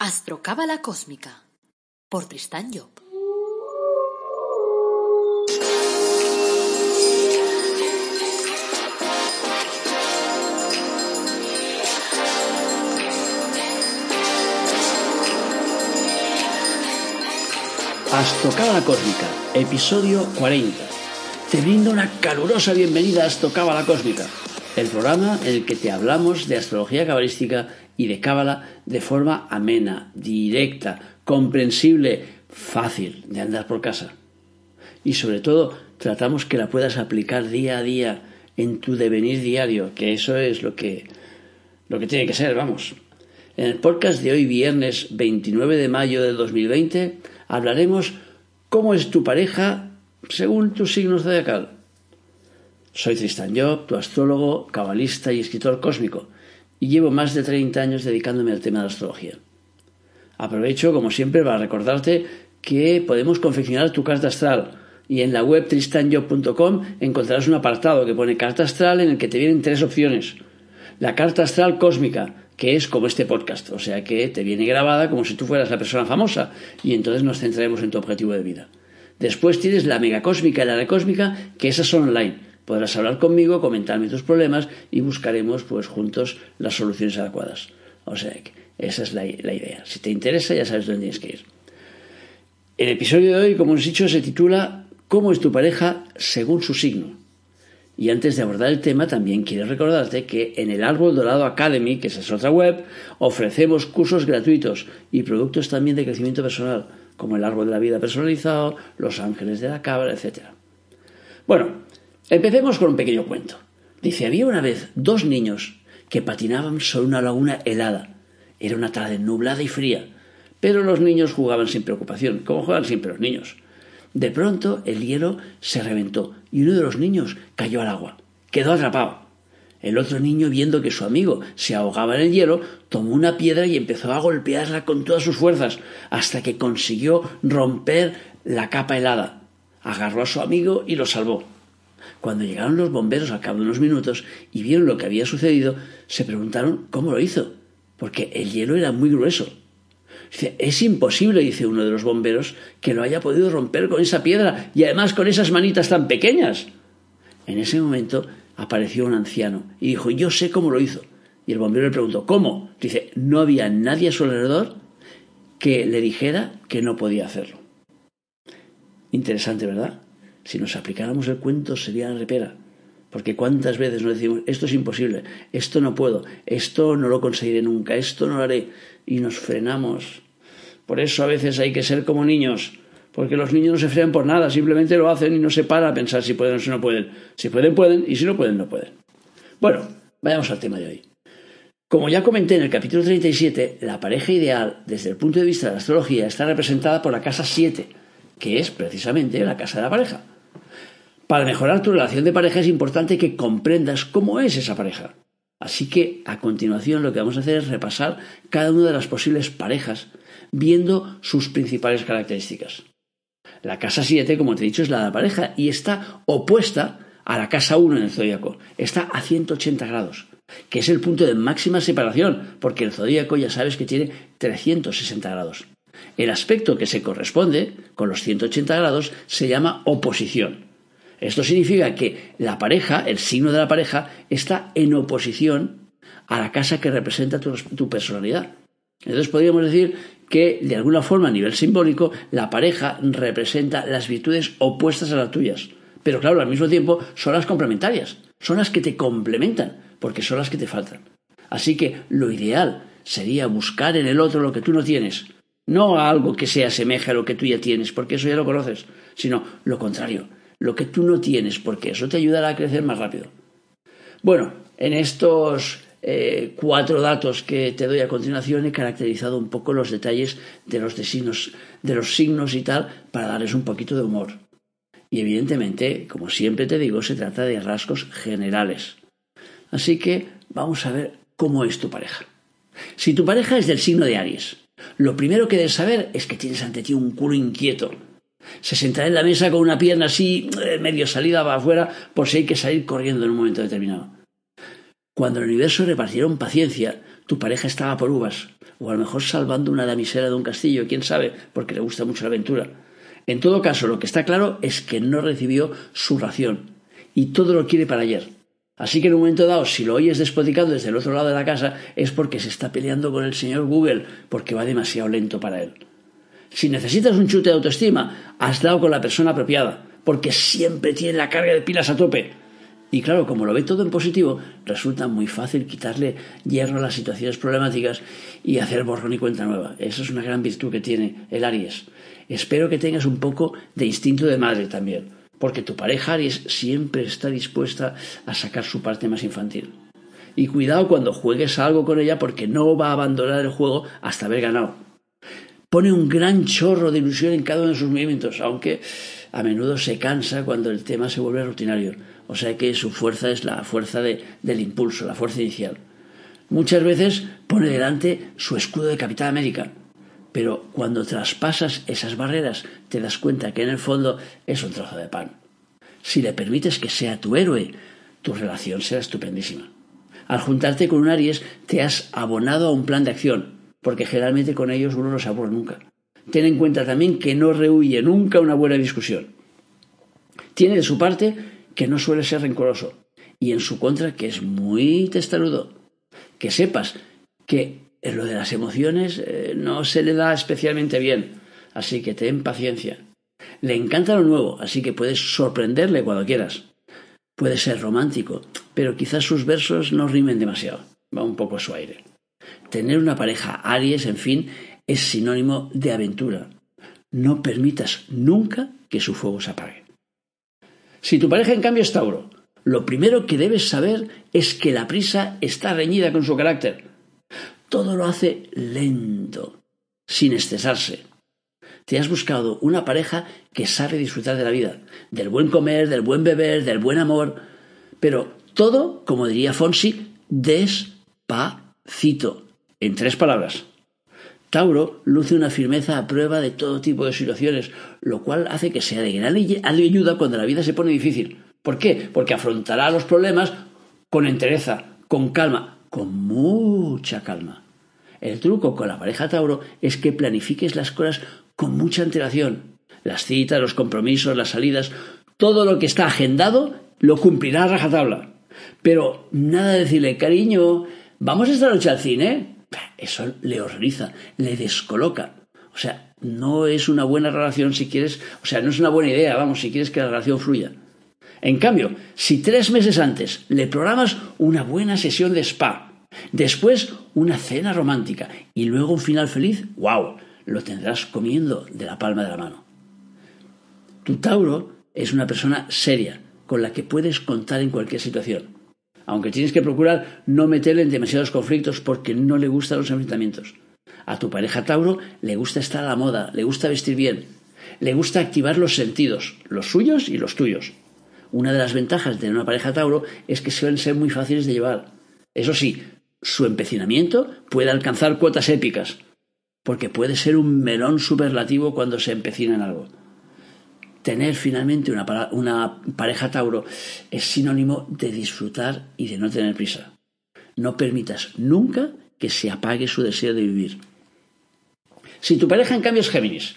Astrocábala Cósmica por Tristán Job. Astrocábala Cósmica, episodio 40. Te brindo una calurosa bienvenida a Astrocábala Cósmica, el programa en el que te hablamos de astrología cabalística y de cábala de forma amena, directa, comprensible, fácil de andar por casa. Y sobre todo, tratamos que la puedas aplicar día a día en tu devenir diario, que eso es lo que lo que tiene que ser, vamos. En el podcast de hoy, viernes 29 de mayo de 2020, hablaremos cómo es tu pareja según tu signo zodiacal. Soy Tristan Job, tu astrólogo, cabalista y escritor cósmico, y llevo más de 30 años dedicándome al tema de la astrología. Aprovecho, como siempre, para recordarte que podemos confeccionar tu carta astral y en la web tristanjob.com encontrarás un apartado que pone carta astral en el que te vienen tres opciones. La carta astral cósmica, que es como este podcast, o sea que te viene grabada como si tú fueras la persona famosa y entonces nos centraremos en tu objetivo de vida. Después tienes la megacósmica y la recósmica, que esas son online. Podrás hablar conmigo, comentarme tus problemas y buscaremos pues juntos las soluciones adecuadas. O sea esa es la, la idea. Si te interesa ya sabes dónde tienes que ir. El episodio de hoy, como os he dicho, se titula ¿Cómo es tu pareja según su signo? Y antes de abordar el tema, también quiero recordarte que en el Árbol Dorado Academy, que esa es otra web, ofrecemos cursos gratuitos y productos también de crecimiento personal, como el Árbol de la Vida personalizado, Los Ángeles de la Cabra, etc. Bueno, empecemos con un pequeño cuento. Dice, había una vez dos niños que patinaban sobre una laguna helada. Era una tarde nublada y fría, pero los niños jugaban sin preocupación, como juegan siempre los niños. De pronto el hielo se reventó y uno de los niños cayó al agua. Quedó atrapado. El otro niño, viendo que su amigo se ahogaba en el hielo, tomó una piedra y empezó a golpearla con todas sus fuerzas, hasta que consiguió romper la capa helada. Agarró a su amigo y lo salvó. Cuando llegaron los bomberos al cabo de unos minutos y vieron lo que había sucedido, se preguntaron cómo lo hizo, porque el hielo era muy grueso. Dice, es imposible, dice uno de los bomberos, que lo haya podido romper con esa piedra y además con esas manitas tan pequeñas. En ese momento apareció un anciano y dijo, yo sé cómo lo hizo. Y el bombero le preguntó, ¿cómo? Dice, no había nadie a su alrededor que le dijera que no podía hacerlo. Interesante, ¿verdad? Si nos aplicáramos el cuento sería la repera. Porque cuántas veces nos decimos, esto es imposible, esto no puedo, esto no lo conseguiré nunca, esto no lo haré, y nos frenamos. Por eso a veces hay que ser como niños, porque los niños no se frenan por nada, simplemente lo hacen y no se para a pensar si pueden o si no pueden. Si pueden, pueden, y si no pueden, no pueden. Bueno, vayamos al tema de hoy. Como ya comenté en el capítulo 37, la pareja ideal, desde el punto de vista de la astrología, está representada por la casa 7, que es precisamente la casa de la pareja. Para mejorar tu relación de pareja es importante que comprendas cómo es esa pareja. Así que a continuación lo que vamos a hacer es repasar cada una de las posibles parejas viendo sus principales características. La casa 7, como te he dicho, es la de la pareja y está opuesta a la casa 1 en el zodíaco. Está a 180 grados, que es el punto de máxima separación, porque el zodíaco ya sabes que tiene 360 grados. El aspecto que se corresponde con los 180 grados se llama oposición. Esto significa que la pareja, el signo de la pareja, está en oposición a la casa que representa tu, personalidad. Entonces podríamos decir que, de alguna forma, a nivel simbólico, la pareja representa las virtudes opuestas a las tuyas. Pero claro, al mismo tiempo son las complementarias, son las que te complementan, porque son las que te faltan. Así que lo ideal sería buscar en el otro lo que tú no tienes, no algo que se asemeje a lo que tú ya tienes, porque eso ya lo conoces, sino lo contrario, lo que tú no tienes, porque eso te ayudará a crecer más rápido. Bueno, en estos eh, cuatro datos que te doy a continuación he caracterizado un poco los detalles de los, signos, de los signos y tal para darles un poquito de humor. Y evidentemente, como siempre te digo, se trata de rasgos generales. Así que vamos a ver cómo es tu pareja. Si tu pareja es del signo de Aries, lo primero que debes saber es que tienes ante ti un culo inquieto, se sentará en la mesa con una pierna así, eh, medio salida para afuera, por si hay que salir corriendo en un momento determinado. Cuando el universo repartieron paciencia, tu pareja estaba por uvas, o a lo mejor salvando una damisela de un castillo, quién sabe, porque le gusta mucho la aventura. En todo caso, lo que está claro es que no recibió su ración, y todo lo quiere para ayer. Así que en un momento dado, si lo oyes despoticando desde el otro lado de la casa, es porque se está peleando con el señor Google, porque va demasiado lento para él. Si necesitas un chute de autoestima, has dado con la persona apropiada, porque siempre tiene la carga de pilas a tope. Y claro, como lo ve todo en positivo, resulta muy fácil quitarle hierro a las situaciones problemáticas y hacer borrón y cuenta nueva. Esa es una gran virtud que tiene el Aries. Espero que tengas un poco de instinto de madre también, porque tu pareja Aries siempre está dispuesta a sacar su parte más infantil. Y cuidado cuando juegues algo con ella porque no va a abandonar el juego hasta haber ganado. Pone un gran chorro de ilusión en cada uno de sus movimientos, aunque a menudo se cansa cuando el tema se vuelve rutinario o sea que su fuerza es la fuerza del impulso, la fuerza inicial. Muchas veces pone delante su escudo de Capitán América, pero cuando traspasas esas barreras te das cuenta que en el fondo es un trozo de pan. Si le permites que sea tu héroe, tu relación será estupendísima. Al juntarte con un Aries te has abonado a un plan de acción, porque generalmente con ellos uno no se aburre nunca. Ten en cuenta también que no rehuye nunca una buena discusión. Tiene de su parte que no suele ser rencoroso, y en su contra que es muy testarudo. Que sepas que en lo de las emociones eh, no se le da especialmente bien, así que ten paciencia. Le encanta lo nuevo, así que puedes sorprenderle cuando quieras. Puede ser romántico, pero quizás sus versos no rimen demasiado. Va un poco a su aire. Tener una pareja Aries, en fin, es sinónimo de aventura. No permitas nunca que su fuego se apague. Si tu pareja en cambio es Tauro, lo primero que debes saber es que la prisa está reñida con su carácter. Todo lo hace lento, sin estresarse. Te has buscado una pareja que sabe disfrutar de la vida, del buen comer, del buen beber, del buen amor, pero todo, como diría Fonsi, despacito, en tres palabras. Tauro luce una firmeza a prueba de todo tipo de situaciones, lo cual hace que sea de gran ayuda cuando la vida se pone difícil. ¿Por qué? Porque afrontará los problemas con entereza, con calma, con mucha calma. El truco con la pareja Tauro es que planifiques las cosas con mucha antelación. Las citas, los compromisos, las salidas, todo lo que está agendado lo cumplirá a rajatabla. Pero nada de decirle, cariño, ¿vamos esta noche al cine? Eso le horroriza, le descoloca. O sea, no es una buena relación si quieres, o sea, no es una buena idea, vamos, si quieres que la relación fluya. En cambio, si tres meses antes le programas una buena sesión de spa, después una cena romántica y luego un final feliz, wow, lo tendrás comiendo de la palma de la mano. Tu Tauro es una persona seria, con la que puedes contar en cualquier situación aunque tienes que procurar no meterle en demasiados conflictos porque no le gustan los enfrentamientos. A tu pareja Tauro le gusta estar a la moda, le gusta vestir bien, le gusta activar los sentidos, los suyos y los tuyos. Una de las ventajas de tener una pareja Tauro es que suelen ser muy fáciles de llevar. Eso sí, su empecinamiento puede alcanzar cuotas épicas, porque puede ser un melón superlativo cuando se empecina en algo tener finalmente una, pareja Tauro es sinónimo de disfrutar y de no tener prisa. No permitas nunca que se apague su deseo de vivir. Si tu pareja en cambio es Géminis,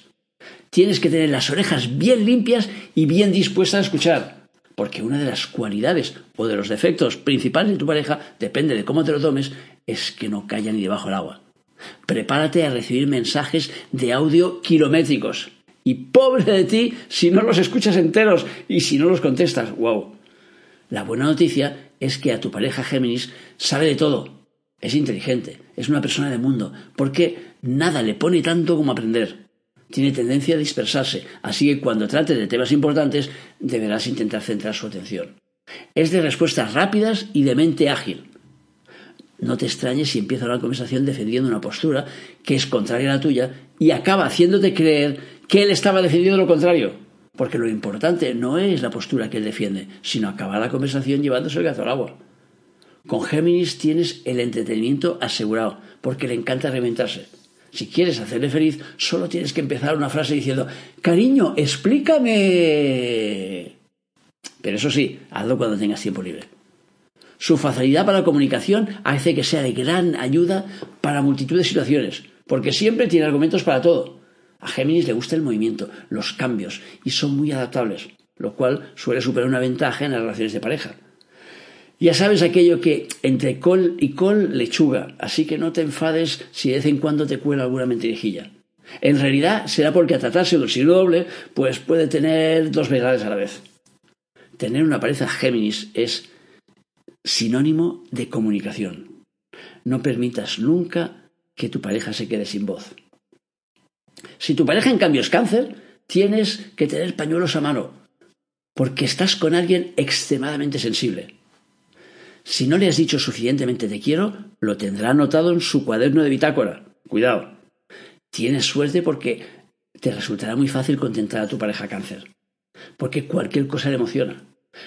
tienes que tener las orejas bien limpias y bien dispuestas a escuchar, porque una de las cualidades o de los defectos principales de tu pareja, depende de cómo te lo tomes, es que no calla ni debajo del agua. Prepárate a recibir mensajes de audio kilométricos y pobre de ti si no los escuchas enteros y si no los contestas. ¡Wow! La buena noticia es que a tu pareja Géminis sabe de todo. Es inteligente, es una persona de mundo, porque nada le pone tanto como aprender. Tiene tendencia a dispersarse, así que cuando trate de temas importantes deberás intentar centrar su atención. Es de respuestas rápidas y de mente ágil. No te extrañes si empieza una conversación defendiendo una postura que es contraria a la tuya y acaba haciéndote creer que él estaba defendiendo lo contrario. Porque lo importante no es la postura que él defiende, sino acabar la conversación llevándose el gato al agua. Con Géminis tienes el entretenimiento asegurado, porque le encanta reventarse. Si quieres hacerle feliz, solo tienes que empezar una frase diciendo, cariño, explícame. Pero eso sí, hazlo cuando tengas tiempo libre. Su facilidad para la comunicación hace que sea de gran ayuda para multitud de situaciones, porque siempre tiene argumentos para todo. A Géminis le gusta el movimiento, los cambios, y son muy adaptables, lo cual suele superar una ventaja en las relaciones de pareja. Ya sabes aquello que entre col y col lechuga, así que no te enfades si de vez en cuando te cuela alguna mentirijilla. En realidad será porque a tratarse de un signo doble, pues puede tener dos verdades a la vez. Tener una pareja Géminis es sinónimo de comunicación. No permitas nunca que tu pareja se quede sin voz. Si tu pareja en cambio es cáncer, tienes que tener pañuelos a mano, porque estás con alguien extremadamente sensible. Si no le has dicho suficientemente te quiero, lo tendrá anotado en su cuaderno de bitácora. Cuidado. Tienes suerte porque te resultará muy fácil contentar a tu pareja cáncer, porque cualquier cosa le emociona.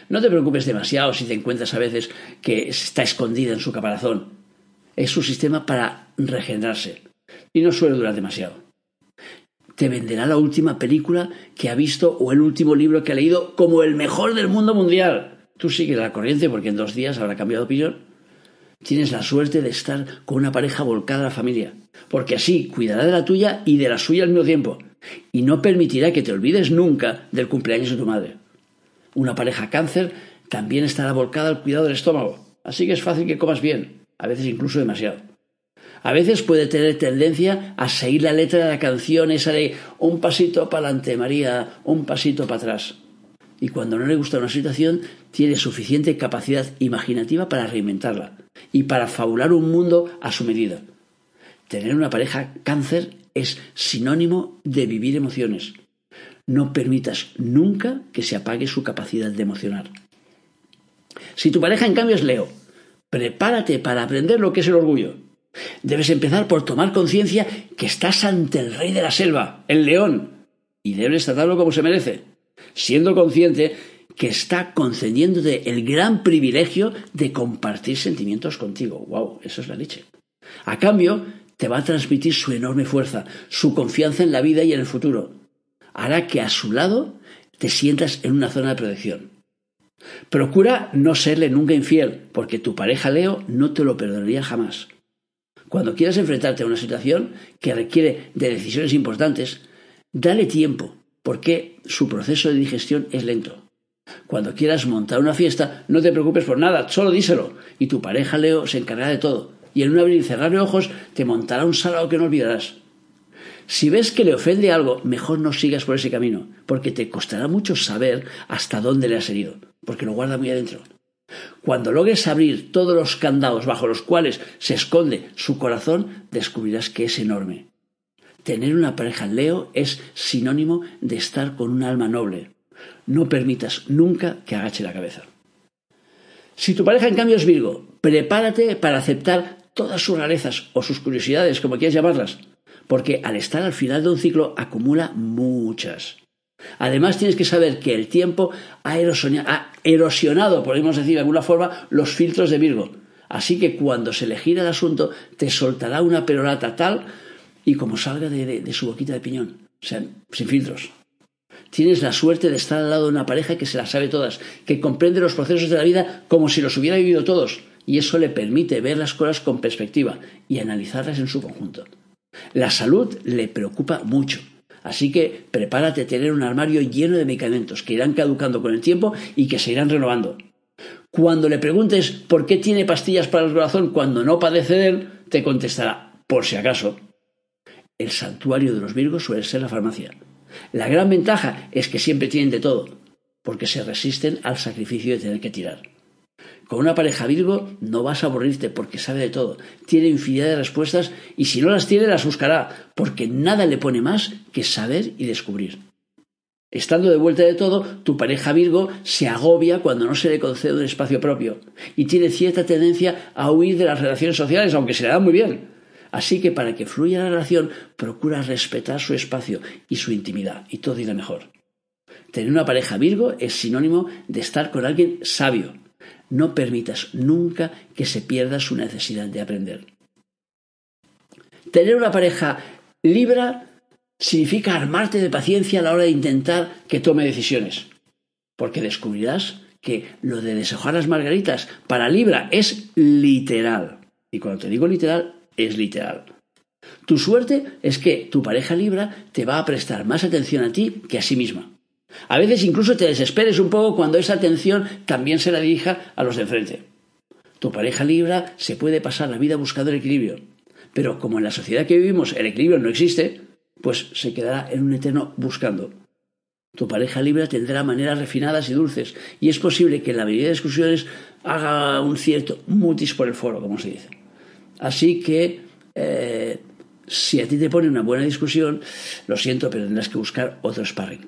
No te preocupes demasiado si te encuentras a veces que está escondida en su caparazón. Es su sistema para regenerarse y no suele durar demasiado. Te venderá la última película que ha visto o el último libro que ha leído como el mejor del mundo mundial. Tú sigues la corriente porque en dos días habrá cambiado de opinión. Tienes la suerte de estar con una pareja volcada a la familia, porque así cuidará de la tuya y de la suya al mismo tiempo, y no permitirá que te olvides nunca del cumpleaños de tu madre. Una pareja cáncer también estará volcada al cuidado del estómago, así que es fácil que comas bien, a veces incluso demasiado. A veces puede tener tendencia a seguir la letra de la canción esa de un pasito para adelante, María, un pasito para atrás. Y cuando no le gusta una situación, tiene suficiente capacidad imaginativa para reinventarla y para fabular un mundo a su medida. Tener una pareja cáncer es sinónimo de vivir emociones, no permitas nunca que se apague su capacidad de emocionar. Si tu pareja en cambio es Leo, prepárate para aprender lo que es el orgullo. Debes empezar por tomar conciencia que estás ante el rey de la selva, el león, y debes tratarlo como se merece, siendo consciente que está concediéndote el gran privilegio de compartir sentimientos contigo. ¡Wow! Eso es la leche. A cambio, te va a transmitir su enorme fuerza, su confianza en la vida y en el futuro hará que a su lado te sientas en una zona de protección. Procura no serle nunca infiel, porque tu pareja Leo no te lo perdonaría jamás. Cuando quieras enfrentarte a una situación que requiere de decisiones importantes, dale tiempo, porque su proceso de digestión es lento. Cuando quieras montar una fiesta, no te preocupes por nada, solo díselo, y tu pareja Leo se encargará de todo, y en un abrir y cerrar de ojos te montará un salado que no olvidarás. Si ves que le ofende algo, mejor no sigas por ese camino, porque te costará mucho saber hasta dónde le has herido, porque lo guarda muy adentro. Cuando logres abrir todos los candados bajo los cuales se esconde su corazón, descubrirás que es enorme. Tener una pareja Leo es sinónimo de estar con un alma noble. No permitas nunca que agache la cabeza. Si tu pareja en cambio es Virgo, prepárate para aceptar todas sus rarezas o sus curiosidades, como quieras llamarlas porque al estar al final de un ciclo acumula muchas. Además tienes que saber que el tiempo ha, erosionado, podemos decir de alguna forma, los filtros de Virgo. Así que cuando se le gira el asunto, te soltará una perorata tal y como salga de, su boquita de piñón. O sea, sin filtros. Tienes la suerte de estar al lado de una pareja que se las sabe todas, que comprende los procesos de la vida como si los hubiera vivido todos, y eso le permite ver las cosas con perspectiva y analizarlas en su conjunto. La salud le preocupa mucho. Así que prepárate a tener un armario lleno de medicamentos que irán caducando con el tiempo y que se irán renovando. Cuando le preguntes por qué tiene pastillas para el corazón cuando no padece de él, te contestará, por si acaso. El santuario de los Virgos suele ser la farmacia. La gran ventaja es que siempre tienen de todo, porque se resisten al sacrificio de tener que tirar. Con una pareja Virgo no vas a aburrirte porque sabe de todo, tiene infinidad de respuestas y si no las tiene las buscará, porque nada le pone más que saber y descubrir. Estando de vuelta de todo, tu pareja Virgo se agobia cuando no se le concede un espacio propio y tiene cierta tendencia a huir de las relaciones sociales, aunque se le dan muy bien. Así que para que fluya la relación, procura respetar su espacio y su intimidad y todo irá mejor. Tener una pareja Virgo es sinónimo de estar con alguien sabio, no permitas nunca que se pierda su necesidad de aprender. Tener una pareja Libra significa armarte de paciencia a la hora de intentar que tome decisiones, porque descubrirás que lo de deshojar las margaritas para Libra es literal. Y cuando te digo literal, es literal. Tu suerte es que tu pareja Libra te va a prestar más atención a ti que a sí misma. A veces incluso te desesperes un poco cuando esa atención también se la dirija a los de enfrente. Tu pareja Libra se puede pasar la vida buscando el equilibrio, pero como en la sociedad que vivimos el equilibrio no existe, pues se quedará en un eterno buscando. Tu pareja Libra tendrá maneras refinadas y dulces, y es posible que en la mayoría de discusiones haga un cierto mutis por el foro, como se dice. Así que, eh, si a ti te pone una buena discusión, lo siento, pero tendrás que buscar otro sparring.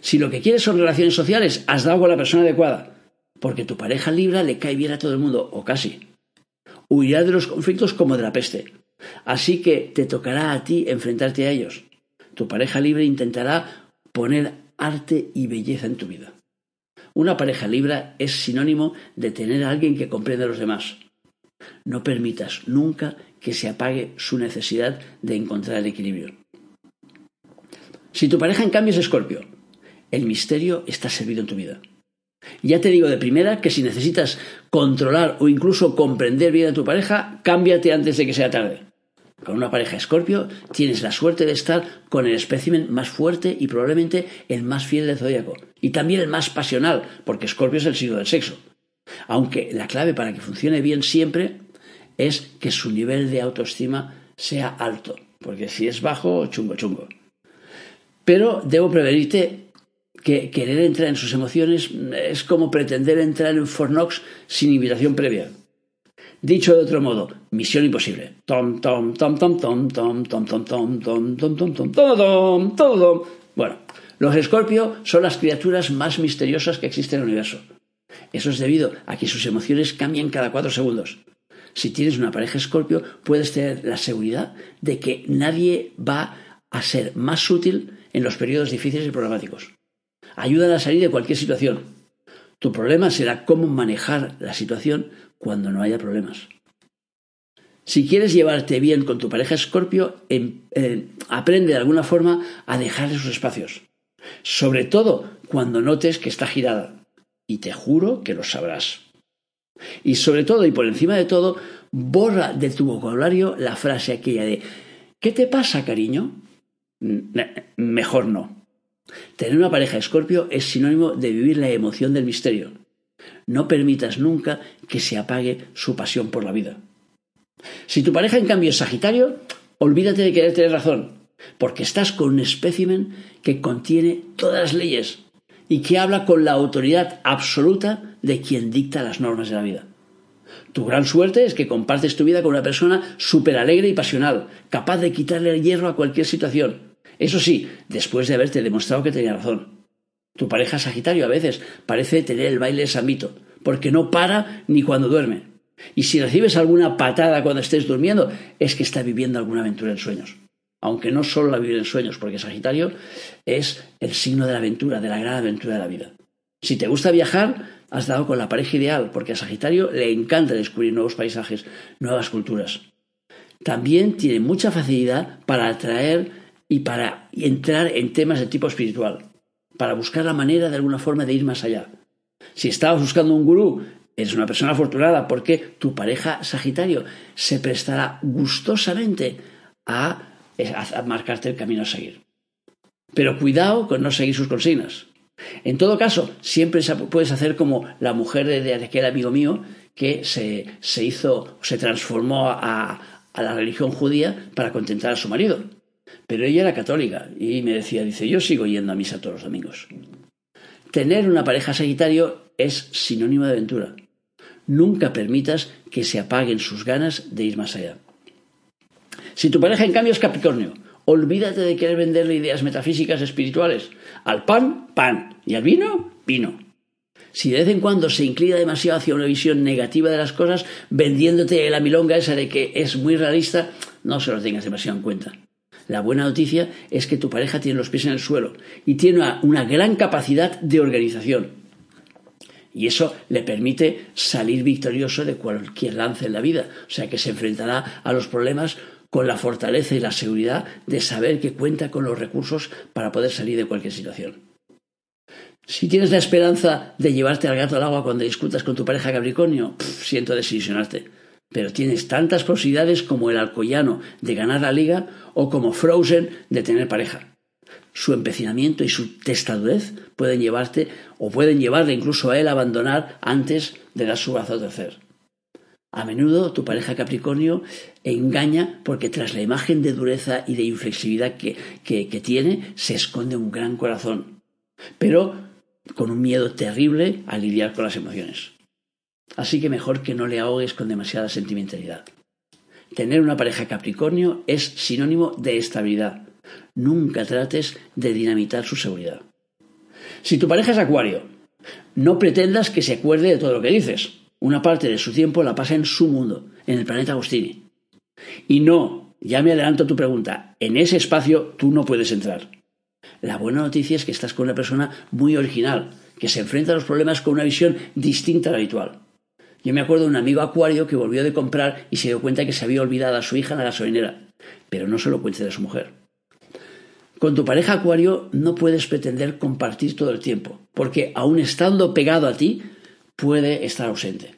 Si lo que quieres son relaciones sociales, has dado con la persona adecuada, porque tu pareja Libra le cae bien a todo el mundo, o casi. Huirá de los conflictos como de la peste. Así que te tocará a ti enfrentarte a ellos. Tu pareja libre intentará poner arte y belleza en tu vida. Una pareja libre es sinónimo de tener a alguien que comprenda a los demás. No permitas nunca que se apague su necesidad de encontrar el equilibrio. Si tu pareja en cambio es escorpio, el misterio está servido en tu vida. Ya te digo de primera que si necesitas controlar o incluso comprender bien a tu pareja, cámbiate antes de que sea tarde. Con una pareja escorpio tienes la suerte de estar con el espécimen más fuerte y probablemente el más fiel del zodíaco. Y también el más pasional, porque escorpio es el signo del sexo. Aunque la clave para que funcione bien siempre es que su nivel de autoestima sea alto. Porque si es bajo, chungo, chungo. Pero debo prevenirte que querer entrar en sus emociones es como pretender entrar en Fornox sin invitación previa. Dicho de otro modo, misión imposible. Tom, tom, tom, tom, tom, tom, tom, tom, tom, tom, tom, tom, tom, tom, tom, Bueno, los Escorpio son las criaturas más misteriosas que existen en el universo. Eso es debido a que sus emociones cambian cada cuatro segundos. Si tienes una pareja Escorpio, puedes tener la seguridad de que nadie va a ser más útil en los periodos difíciles y problemáticos. Ayudan a salir de cualquier situación. Tu problema será cómo manejar la situación cuando no haya problemas. Si quieres llevarte bien con tu pareja escorpio, em, eh, aprende de alguna forma a dejarle sus espacios. Sobre todo cuando notes que está girada. Y te juro que lo sabrás. Y sobre todo y por encima de todo, borra de tu vocabulario la frase aquella de ¿Qué te pasa, cariño? Mejor no. Tener una pareja escorpio es sinónimo de vivir la emoción del misterio. No permitas nunca que se apague su pasión por la vida. Si tu pareja en cambio es Sagitario, olvídate de querer tener razón, porque estás con un espécimen que contiene todas las leyes y que habla con la autoridad absoluta de quien dicta las normas de la vida. Tu gran suerte es que compartes tu vida con una persona súper alegre y pasional, capaz de quitarle el hierro a cualquier situación. Eso sí, después de haberte demostrado que tenía razón. Tu pareja Sagitario a veces parece tener el baile sambito, porque no para ni cuando duerme. Y si recibes alguna patada cuando estés durmiendo, es que está viviendo alguna aventura en sueños. Aunque no solo la vive en sueños, porque Sagitario es el signo de la aventura, de la gran aventura de la vida. Si te gusta viajar, has dado con la pareja ideal, porque a Sagitario le encanta descubrir nuevos paisajes, nuevas culturas. También tiene mucha facilidad para atraer y para entrar en temas de tipo espiritual para buscar la manera de alguna forma de ir más allá. Si estabas buscando un gurú, eres una persona afortunada porque tu pareja Sagitario se prestará gustosamente a, marcarte el camino a seguir. Pero cuidado con no seguir sus consignas. En todo caso, siempre puedes hacer como la mujer de, aquel amigo mío que se, se hizo, se transformó a la religión judía para contentar a su marido. Pero ella era católica y me decía, dice, yo sigo yendo a misa todos los domingos. Tener una pareja sagitario es sinónimo de aventura. Nunca permitas que se apaguen sus ganas de ir más allá. Si tu pareja en cambio es Capricornio, olvídate de querer venderle ideas metafísicas espirituales. Al pan, pan. Y al vino, vino. Si de vez en cuando se inclina demasiado hacia una visión negativa de las cosas, vendiéndote la milonga esa de que es muy realista, no se lo tengas demasiado en cuenta. La buena noticia es que tu pareja tiene los pies en el suelo y tiene una, gran capacidad de organización. Y eso le permite salir victorioso de cualquier lance en la vida. O sea que se enfrentará a los problemas con la fortaleza y la seguridad de saber que cuenta con los recursos para poder salir de cualquier situación. Si tienes la esperanza de llevarte al gato al agua cuando discutas con tu pareja Capricornio, siento desilusionarte. Pero tienes tantas posibilidades como el alcoyano de ganar la liga o como Frozen de tener pareja. Su empecinamiento y su testadurez pueden llevarte o pueden llevarle incluso a él a abandonar antes de dar su brazo a tercer. A menudo tu pareja Capricornio engaña porque tras la imagen de dureza y de inflexibilidad que, que tiene se esconde un gran corazón. Pero con un miedo terrible a lidiar con las emociones. Así que mejor que no le ahogues con demasiada sentimentalidad. Tener una pareja Capricornio es sinónimo de estabilidad. Nunca trates de dinamitar su seguridad. Si tu pareja es Acuario, no pretendas que se acuerde de todo lo que dices. Una parte de su tiempo la pasa en su mundo, en el planeta Agostini. Y no, ya me adelanto a tu pregunta, en ese espacio tú no puedes entrar. La buena noticia es que estás con una persona muy original, que se enfrenta a los problemas con una visión distinta a la habitual. Yo me acuerdo de un amigo acuario que volvió de comprar y se dio cuenta que se había olvidado a su hija en la gasolinera, pero no se lo cuente de su mujer. Con tu pareja acuario no puedes pretender compartir todo el tiempo, porque aun estando pegado a ti, puede estar ausente.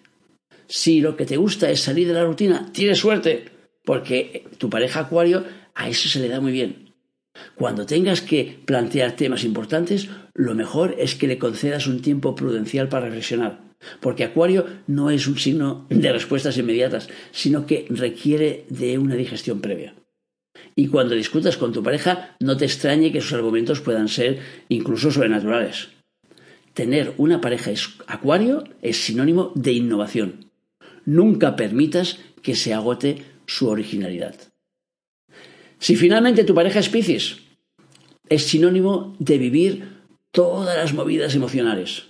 Si lo que te gusta es salir de la rutina, tienes suerte, porque tu pareja acuario a eso se le da muy bien. Cuando tengas que plantear temas importantes, lo mejor es que le concedas un tiempo prudencial para reflexionar, porque Acuario no es un signo de respuestas inmediatas, sino que requiere de una digestión previa. Y cuando discutas con tu pareja, no te extrañe que sus argumentos puedan ser incluso sobrenaturales. Tener una pareja Acuario es sinónimo de innovación. Nunca permitas que se agote su originalidad. Si finalmente tu pareja es Piscis, es sinónimo de vivir todas las movidas emocionales.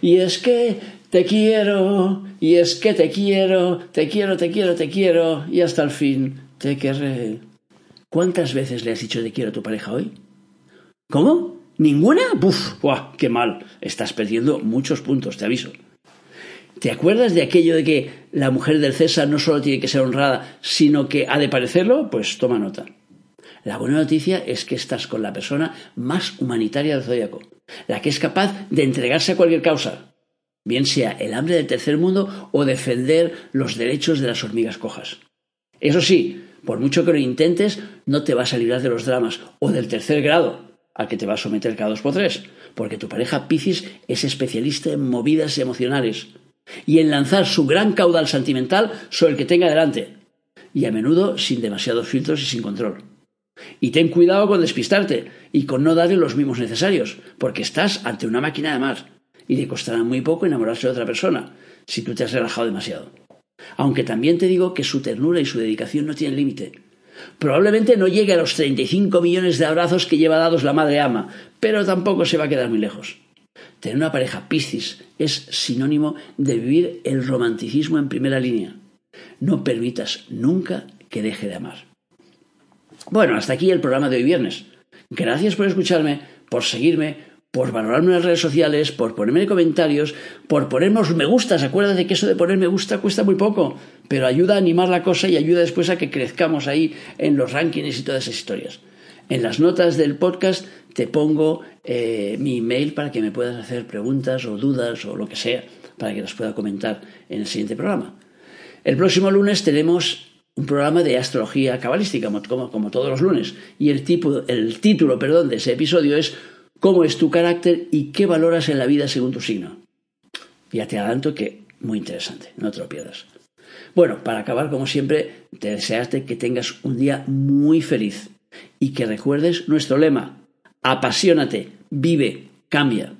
Y es que te quiero, y es que te quiero, te quiero, te quiero, te quiero, y hasta el fin te querré. ¿Cuántas veces le has dicho te quiero a tu pareja hoy? ¿Cómo? ¿Ninguna? ¡Buf! ¡Buah! ¡Qué mal! Estás perdiendo muchos puntos, te aviso. ¿Te acuerdas de aquello de que la mujer del César no solo tiene que ser honrada, sino que ha de parecerlo? Pues toma nota. La buena noticia es que estás con la persona más humanitaria del zodiaco, la que es capaz de entregarse a cualquier causa, bien sea el hambre del tercer mundo o defender los derechos de las hormigas cojas. Eso sí, por mucho que lo intentes, no te vas a librar de los dramas o del tercer grado, al que te va a someter cada dos por tres, porque tu pareja Piscis es especialista en movidas emocionales, y en lanzar su gran caudal sentimental sobre el que tenga delante, y a menudo sin demasiados filtros y sin control. Y ten cuidado con despistarte y con no darle los mimos necesarios, porque estás ante una máquina de mar, y le costará muy poco enamorarse de otra persona, si tú te has relajado demasiado. Aunque también te digo que su ternura y su dedicación no tienen límite. Probablemente no llegue a los 35 millones de abrazos que lleva dados la madre ama, pero tampoco se va a quedar muy lejos. Tener una pareja Piscis es sinónimo de vivir el romanticismo en primera línea. No permitas nunca que deje de amar. Bueno, hasta aquí el programa de hoy viernes. Gracias por escucharme, por seguirme, por valorarme en las redes sociales, por ponerme comentarios, por ponernos me gustas. Acuérdate que eso de poner me gusta cuesta muy poco, pero ayuda a animar la cosa y ayuda después a que crezcamos ahí en los rankings y todas esas historias. En las notas del podcast te pongo eh, mi email para que me puedas hacer preguntas o dudas o lo que sea, para que las pueda comentar en el siguiente programa. El próximo lunes tenemos un programa de astrología cabalística, como, como todos los lunes, y el, tipo, el título perdón, de ese episodio es ¿Cómo es tu carácter y qué valoras en la vida según tu signo? Ya te adelanto que muy interesante, no te lo pierdas. Bueno, para acabar, como siempre, te desearte que tengas un día muy feliz y que recuerdes nuestro lema, apasionate, vive, cambia.